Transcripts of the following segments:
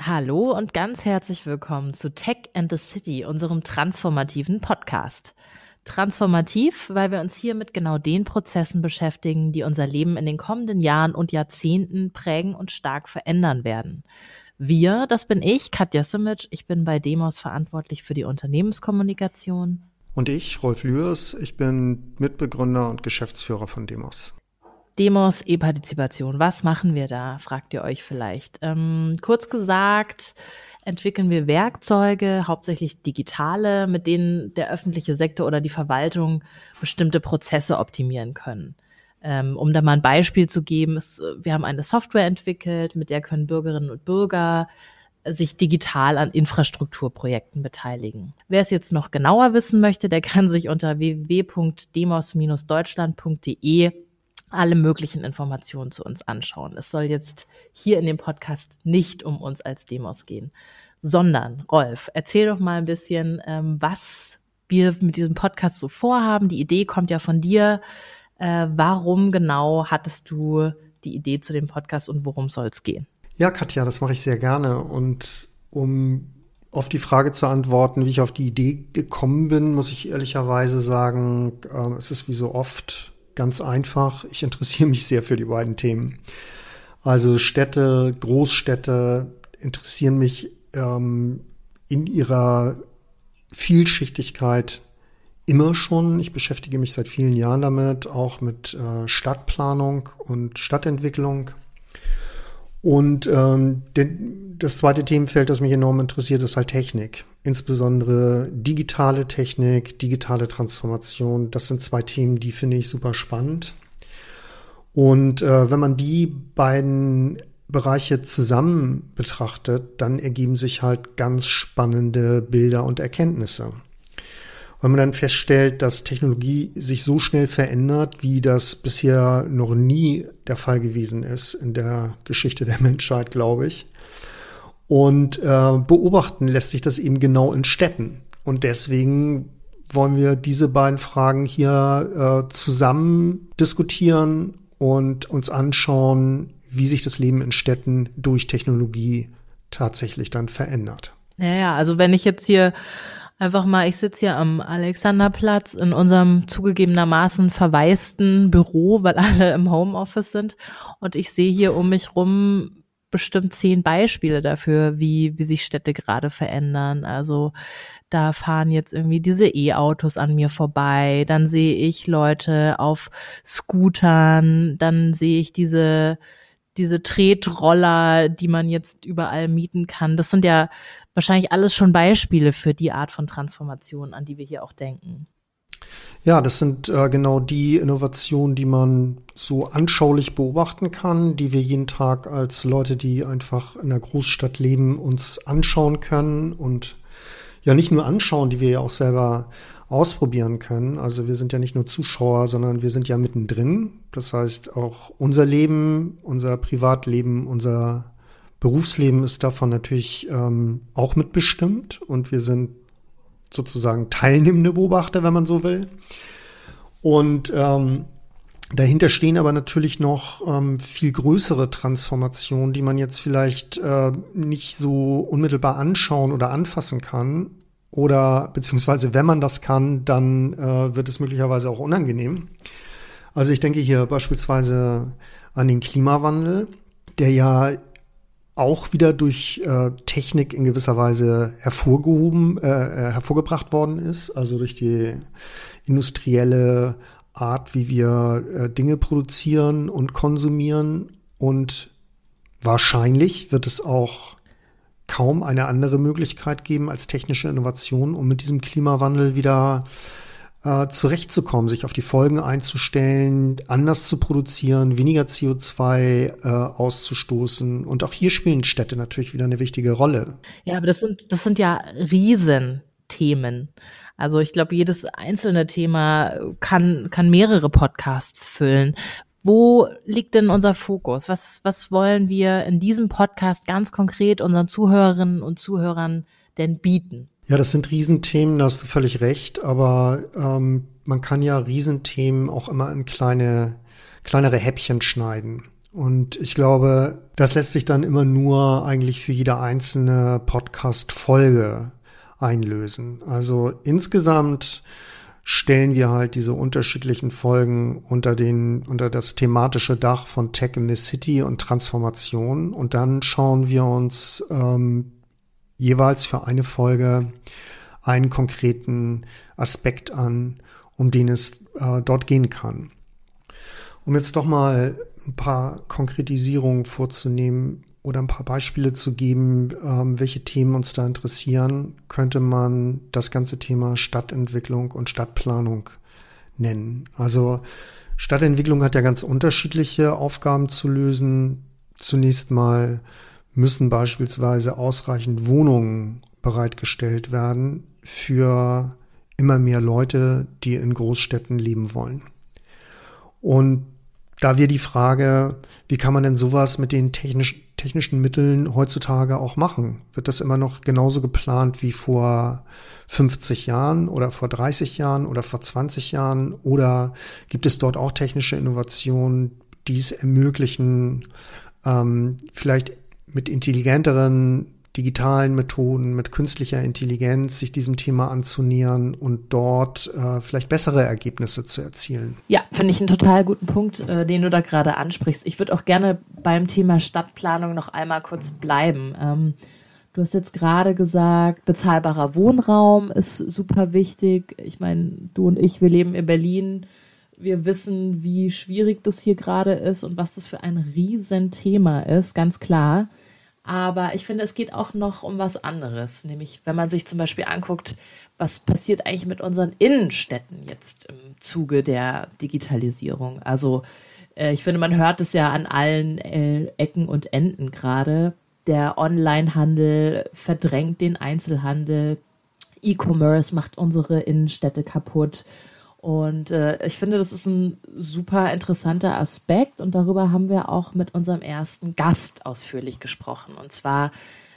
Hallo und ganz herzlich willkommen zu Tech and the City, unserem transformativen Podcast. Transformativ, weil wir uns hier mit genau den Prozessen beschäftigen, die unser Leben in den kommenden Jahren und Jahrzehnten prägen und stark verändern werden. Wir, das bin ich, Katja Simic. Ich bin bei Demos verantwortlich für die Unternehmenskommunikation. Und ich, Rolf Lührs, ich bin Mitbegründer und Geschäftsführer von Demos. Demos E-Partizipation. Was machen wir da? Fragt ihr euch vielleicht. Ähm, kurz gesagt, entwickeln wir Werkzeuge, hauptsächlich digitale, mit denen der öffentliche Sektor oder die Verwaltung bestimmte Prozesse optimieren können. Ähm, um da mal ein Beispiel zu geben, ist, wir haben eine Software entwickelt, mit der können Bürgerinnen und Bürger sich digital an Infrastrukturprojekten beteiligen. Wer es jetzt noch genauer wissen möchte, der kann sich unter www.demos-deutschland.de alle möglichen Informationen zu uns anschauen. Es soll jetzt hier in dem Podcast nicht um uns als Demos gehen, sondern Rolf, erzähl doch mal ein bisschen, ähm, was wir mit diesem Podcast so vorhaben. Die Idee kommt ja von dir. Äh, warum genau hattest du die Idee zu dem Podcast und worum soll es gehen? Ja, Katja, das mache ich sehr gerne. Und um auf die Frage zu antworten, wie ich auf die Idee gekommen bin, muss ich ehrlicherweise sagen, äh, es ist wie so oft Ganz einfach, ich interessiere mich sehr für die beiden Themen. Also Städte, Großstädte interessieren mich ähm, in ihrer Vielschichtigkeit immer schon. Ich beschäftige mich seit vielen Jahren damit, auch mit äh, Stadtplanung und Stadtentwicklung. Und ähm, den, das zweite Themenfeld, das mich enorm interessiert, ist halt Technik. Insbesondere digitale Technik, digitale Transformation. Das sind zwei Themen, die finde ich super spannend. Und äh, wenn man die beiden Bereiche zusammen betrachtet, dann ergeben sich halt ganz spannende Bilder und Erkenntnisse weil man dann feststellt, dass Technologie sich so schnell verändert, wie das bisher noch nie der Fall gewesen ist in der Geschichte der Menschheit, glaube ich. Und äh, beobachten lässt sich das eben genau in Städten. Und deswegen wollen wir diese beiden Fragen hier äh, zusammen diskutieren und uns anschauen, wie sich das Leben in Städten durch Technologie tatsächlich dann verändert. Ja, ja, also wenn ich jetzt hier einfach mal, ich sitze hier am Alexanderplatz in unserem zugegebenermaßen verwaisten Büro, weil alle im Homeoffice sind. Und ich sehe hier um mich rum bestimmt zehn Beispiele dafür, wie, wie sich Städte gerade verändern. Also da fahren jetzt irgendwie diese E-Autos an mir vorbei, dann sehe ich Leute auf Scootern, dann sehe ich diese diese Tretroller, die man jetzt überall mieten kann. Das sind ja wahrscheinlich alles schon Beispiele für die Art von Transformation, an die wir hier auch denken. Ja, das sind äh, genau die Innovationen, die man so anschaulich beobachten kann, die wir jeden Tag als Leute, die einfach in der Großstadt leben, uns anschauen können und ja nicht nur anschauen, die wir ja auch selber ausprobieren können. Also wir sind ja nicht nur Zuschauer, sondern wir sind ja mittendrin. Das heißt, auch unser Leben, unser Privatleben, unser Berufsleben ist davon natürlich ähm, auch mitbestimmt und wir sind sozusagen teilnehmende Beobachter, wenn man so will. Und ähm, dahinter stehen aber natürlich noch ähm, viel größere Transformationen, die man jetzt vielleicht äh, nicht so unmittelbar anschauen oder anfassen kann. Oder beziehungsweise wenn man das kann, dann äh, wird es möglicherweise auch unangenehm. Also ich denke hier beispielsweise an den Klimawandel, der ja auch wieder durch äh, Technik in gewisser Weise hervorgehoben, äh, äh, hervorgebracht worden ist, also durch die industrielle Art, wie wir äh, Dinge produzieren und konsumieren. Und wahrscheinlich wird es auch kaum eine andere Möglichkeit geben als technische Innovation, um mit diesem Klimawandel wieder äh, zurechtzukommen, sich auf die Folgen einzustellen, anders zu produzieren, weniger CO2 äh, auszustoßen. Und auch hier spielen Städte natürlich wieder eine wichtige Rolle. Ja, aber das sind, das sind ja Riesenthemen. Also ich glaube, jedes einzelne Thema kann, kann mehrere Podcasts füllen. Wo liegt denn unser Fokus? Was, was wollen wir in diesem Podcast ganz konkret unseren Zuhörerinnen und Zuhörern denn bieten? Ja, das sind Riesenthemen, da hast du völlig recht, aber ähm, man kann ja Riesenthemen auch immer in kleine, kleinere Häppchen schneiden. Und ich glaube, das lässt sich dann immer nur eigentlich für jede einzelne Podcast-Folge einlösen. Also insgesamt stellen wir halt diese unterschiedlichen Folgen unter den, unter das thematische Dach von Tech in the City und Transformation. Und dann schauen wir uns ähm, jeweils für eine Folge einen konkreten Aspekt an, um den es äh, dort gehen kann. Um jetzt doch mal ein paar Konkretisierungen vorzunehmen oder ein paar Beispiele zu geben, ähm, welche Themen uns da interessieren, könnte man das ganze Thema Stadtentwicklung und Stadtplanung nennen. Also Stadtentwicklung hat ja ganz unterschiedliche Aufgaben zu lösen. Zunächst mal müssen beispielsweise ausreichend Wohnungen bereitgestellt werden für immer mehr Leute, die in Großstädten leben wollen. Und da wir die Frage, wie kann man denn sowas mit den technisch, technischen Mitteln heutzutage auch machen? Wird das immer noch genauso geplant wie vor 50 Jahren oder vor 30 Jahren oder vor 20 Jahren? Oder gibt es dort auch technische Innovationen, die es ermöglichen, ähm, vielleicht mit intelligenteren digitalen Methoden, mit künstlicher Intelligenz sich diesem Thema anzunähern und dort äh, vielleicht bessere Ergebnisse zu erzielen. Ja, finde ich einen total guten Punkt, äh, den du da gerade ansprichst. Ich würde auch gerne beim Thema Stadtplanung noch einmal kurz bleiben. Ähm, du hast jetzt gerade gesagt, bezahlbarer Wohnraum ist super wichtig. Ich meine, du und ich, wir leben in Berlin. Wir wissen, wie schwierig das hier gerade ist und was das für ein Riesenthema ist, ganz klar. Aber ich finde, es geht auch noch um was anderes. Nämlich, wenn man sich zum Beispiel anguckt, was passiert eigentlich mit unseren Innenstädten jetzt im Zuge der Digitalisierung. Also, äh, ich finde, man hört es ja an allen äh, Ecken und Enden gerade. Der Onlinehandel verdrängt den Einzelhandel. E-Commerce macht unsere Innenstädte kaputt. Und äh, ich finde, das ist ein super interessanter Aspekt und darüber haben wir auch mit unserem ersten Gast ausführlich gesprochen. Und zwar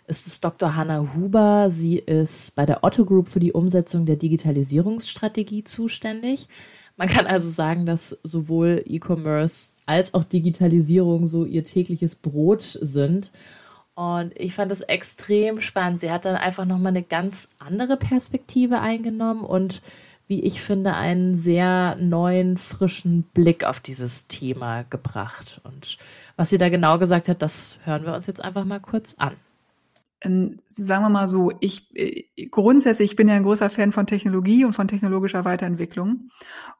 ist es Dr. Hanna Huber. Sie ist bei der Otto Group für die Umsetzung der Digitalisierungsstrategie zuständig. Man kann also sagen, dass sowohl E-Commerce als auch Digitalisierung so ihr tägliches Brot sind. Und ich fand das extrem spannend. Sie hat dann einfach nochmal eine ganz andere Perspektive eingenommen und wie ich finde, einen sehr neuen, frischen Blick auf dieses Thema gebracht. Und was sie da genau gesagt hat, das hören wir uns jetzt einfach mal kurz an. Ähm, sagen wir mal so, ich äh, grundsätzlich ich bin ja ein großer Fan von Technologie und von technologischer Weiterentwicklung.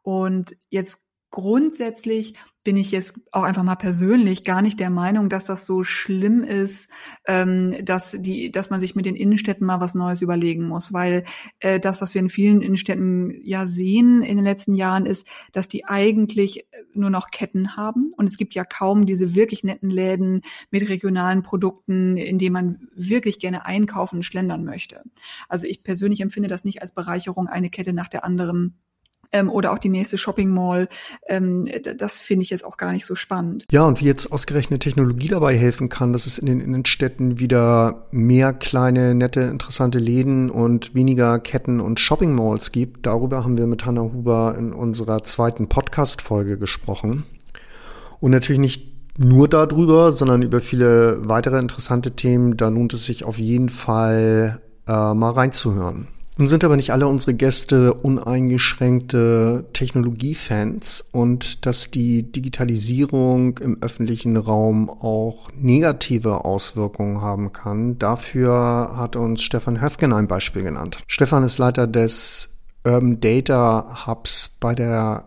Und jetzt grundsätzlich bin ich jetzt auch einfach mal persönlich gar nicht der Meinung, dass das so schlimm ist, ähm, dass die, dass man sich mit den Innenstädten mal was Neues überlegen muss, weil äh, das, was wir in vielen Innenstädten ja sehen in den letzten Jahren, ist, dass die eigentlich nur noch Ketten haben und es gibt ja kaum diese wirklich netten Läden mit regionalen Produkten, in denen man wirklich gerne einkaufen und schlendern möchte. Also ich persönlich empfinde das nicht als Bereicherung, eine Kette nach der anderen ähm, oder auch die nächste Shopping Mall. Ähm, das finde ich jetzt auch gar nicht so spannend. Ja, und wie jetzt ausgerechnet Technologie dabei helfen kann, dass es in den Innenstädten wieder mehr kleine, nette, interessante Läden und weniger Ketten und Shopping Malls gibt. Darüber haben wir mit Hannah Huber in unserer zweiten Podcast-Folge gesprochen. Und natürlich nicht nur darüber, sondern über viele weitere interessante Themen. Da lohnt es sich auf jeden Fall äh, mal reinzuhören. Nun sind aber nicht alle unsere Gäste uneingeschränkte Technologiefans und dass die Digitalisierung im öffentlichen Raum auch negative Auswirkungen haben kann. Dafür hat uns Stefan Höfgen ein Beispiel genannt. Stefan ist Leiter des Urban Data Hubs bei der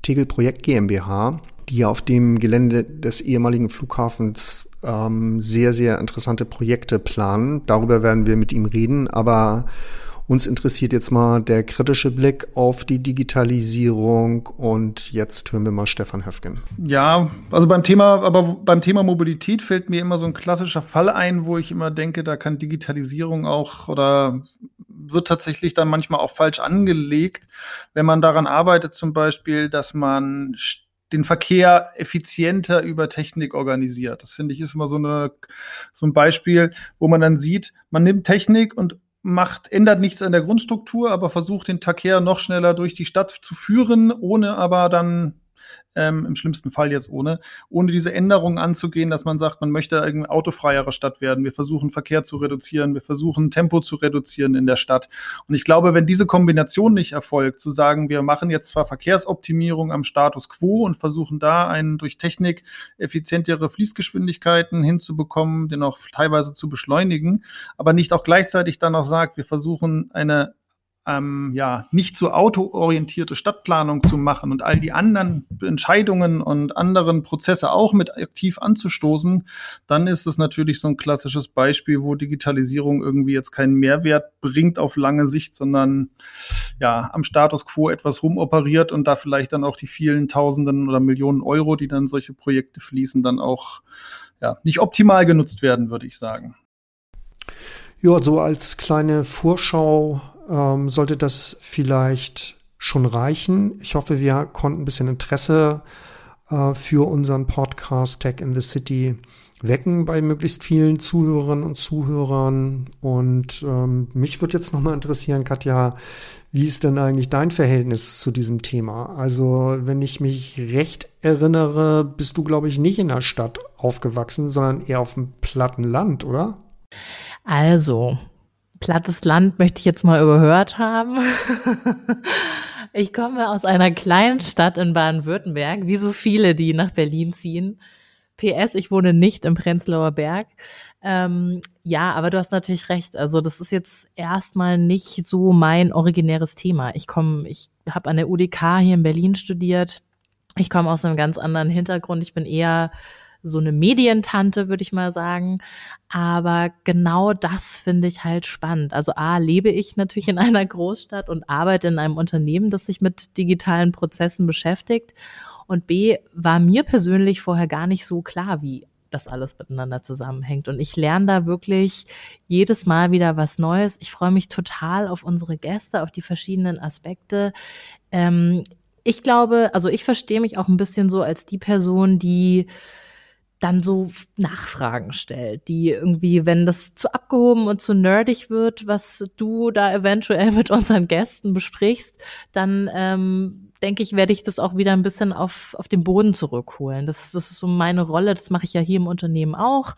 Tegel Projekt GmbH, die auf dem Gelände des ehemaligen Flughafens ähm, sehr, sehr interessante Projekte planen. Darüber werden wir mit ihm reden, aber uns interessiert jetzt mal der kritische Blick auf die Digitalisierung und jetzt hören wir mal Stefan Höfgen. Ja, also beim Thema, aber beim Thema Mobilität fällt mir immer so ein klassischer Fall ein, wo ich immer denke, da kann Digitalisierung auch oder wird tatsächlich dann manchmal auch falsch angelegt, wenn man daran arbeitet, zum Beispiel, dass man den Verkehr effizienter über Technik organisiert. Das finde ich ist immer so, eine, so ein Beispiel, wo man dann sieht, man nimmt Technik und macht, ändert nichts an der Grundstruktur, aber versucht den Verkehr noch schneller durch die Stadt zu führen, ohne aber dann ähm, im schlimmsten Fall jetzt ohne, ohne diese Änderungen anzugehen, dass man sagt, man möchte eine autofreiere Stadt werden. Wir versuchen Verkehr zu reduzieren, wir versuchen Tempo zu reduzieren in der Stadt. Und ich glaube, wenn diese Kombination nicht erfolgt, zu sagen, wir machen jetzt zwar Verkehrsoptimierung am Status quo und versuchen da einen durch Technik effizientere Fließgeschwindigkeiten hinzubekommen, den auch teilweise zu beschleunigen, aber nicht auch gleichzeitig dann noch sagt, wir versuchen eine ähm, ja, nicht so autoorientierte Stadtplanung zu machen und all die anderen Entscheidungen und anderen Prozesse auch mit aktiv anzustoßen, dann ist es natürlich so ein klassisches Beispiel, wo Digitalisierung irgendwie jetzt keinen Mehrwert bringt auf lange Sicht, sondern ja, am Status quo etwas rumoperiert und da vielleicht dann auch die vielen Tausenden oder Millionen Euro, die dann solche Projekte fließen, dann auch ja, nicht optimal genutzt werden, würde ich sagen. Ja, so als kleine Vorschau ähm, sollte das vielleicht schon reichen. Ich hoffe, wir konnten ein bisschen Interesse äh, für unseren Podcast Tech in the City wecken bei möglichst vielen Zuhörerinnen und Zuhörern. Und ähm, mich würde jetzt nochmal interessieren, Katja, wie ist denn eigentlich dein Verhältnis zu diesem Thema? Also, wenn ich mich recht erinnere, bist du, glaube ich, nicht in der Stadt aufgewachsen, sondern eher auf dem platten Land, oder? Also, plattes Land möchte ich jetzt mal überhört haben. ich komme aus einer kleinen Stadt in Baden-Württemberg, wie so viele, die nach Berlin ziehen. PS, ich wohne nicht im Prenzlauer Berg. Ähm, ja, aber du hast natürlich recht. Also das ist jetzt erstmal nicht so mein originäres Thema. Ich komme, ich habe an der UDK hier in Berlin studiert. Ich komme aus einem ganz anderen Hintergrund. Ich bin eher so eine Medientante, würde ich mal sagen. Aber genau das finde ich halt spannend. Also A, lebe ich natürlich in einer Großstadt und arbeite in einem Unternehmen, das sich mit digitalen Prozessen beschäftigt. Und B, war mir persönlich vorher gar nicht so klar, wie das alles miteinander zusammenhängt. Und ich lerne da wirklich jedes Mal wieder was Neues. Ich freue mich total auf unsere Gäste, auf die verschiedenen Aspekte. Ähm, ich glaube, also ich verstehe mich auch ein bisschen so als die Person, die dann so Nachfragen stellt, die irgendwie, wenn das zu abgehoben und zu nerdig wird, was du da eventuell mit unseren Gästen besprichst, dann ähm, denke ich, werde ich das auch wieder ein bisschen auf, auf den Boden zurückholen. Das, das ist so meine Rolle, das mache ich ja hier im Unternehmen auch.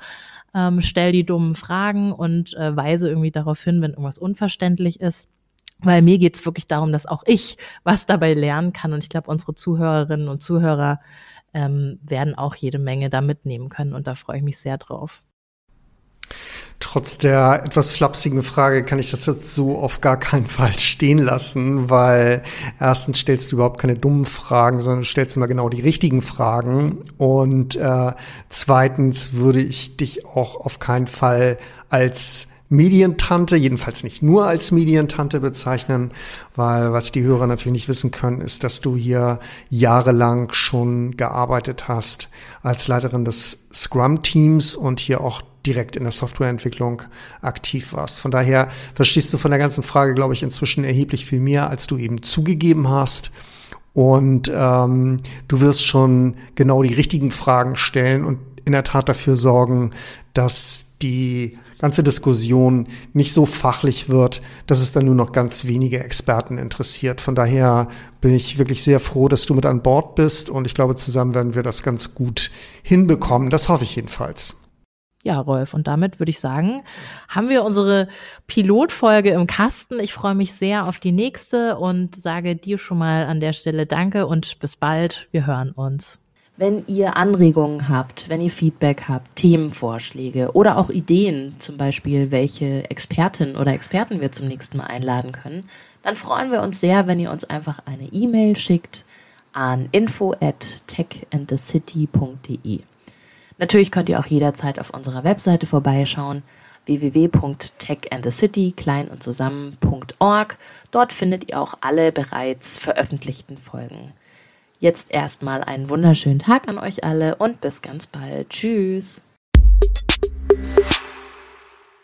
Ähm, stell die dummen Fragen und äh, weise irgendwie darauf hin, wenn irgendwas unverständlich ist. Weil mir geht's wirklich darum, dass auch ich was dabei lernen kann. Und ich glaube, unsere Zuhörerinnen und Zuhörer ähm, werden auch jede Menge da mitnehmen können und da freue ich mich sehr drauf. Trotz der etwas flapsigen Frage kann ich das jetzt so auf gar keinen Fall stehen lassen, weil erstens stellst du überhaupt keine dummen Fragen, sondern stellst immer genau die richtigen Fragen. Und äh, zweitens würde ich dich auch auf keinen Fall als Medientante, jedenfalls nicht nur als Medientante bezeichnen, weil was die Hörer natürlich nicht wissen können, ist, dass du hier jahrelang schon gearbeitet hast als Leiterin des Scrum-Teams und hier auch direkt in der Softwareentwicklung aktiv warst. Von daher verstehst du von der ganzen Frage, glaube ich, inzwischen erheblich viel mehr, als du eben zugegeben hast. Und ähm, du wirst schon genau die richtigen Fragen stellen und in der Tat dafür sorgen, dass die ganze Diskussion nicht so fachlich wird, dass es dann nur noch ganz wenige Experten interessiert. Von daher bin ich wirklich sehr froh, dass du mit an Bord bist und ich glaube, zusammen werden wir das ganz gut hinbekommen. Das hoffe ich jedenfalls. Ja, Rolf, und damit würde ich sagen, haben wir unsere Pilotfolge im Kasten. Ich freue mich sehr auf die nächste und sage dir schon mal an der Stelle Danke und bis bald. Wir hören uns. Wenn ihr Anregungen habt, wenn ihr Feedback habt, Themenvorschläge oder auch Ideen, zum Beispiel welche Expertin oder Experten wir zum nächsten Mal einladen können, dann freuen wir uns sehr, wenn ihr uns einfach eine E-Mail schickt an info at techandthecity.de. Natürlich könnt ihr auch jederzeit auf unserer Webseite vorbeischauen www.techandthecity klein und zusammen.org. Dort findet ihr auch alle bereits veröffentlichten Folgen. Jetzt erstmal einen wunderschönen Tag an euch alle und bis ganz bald. Tschüss.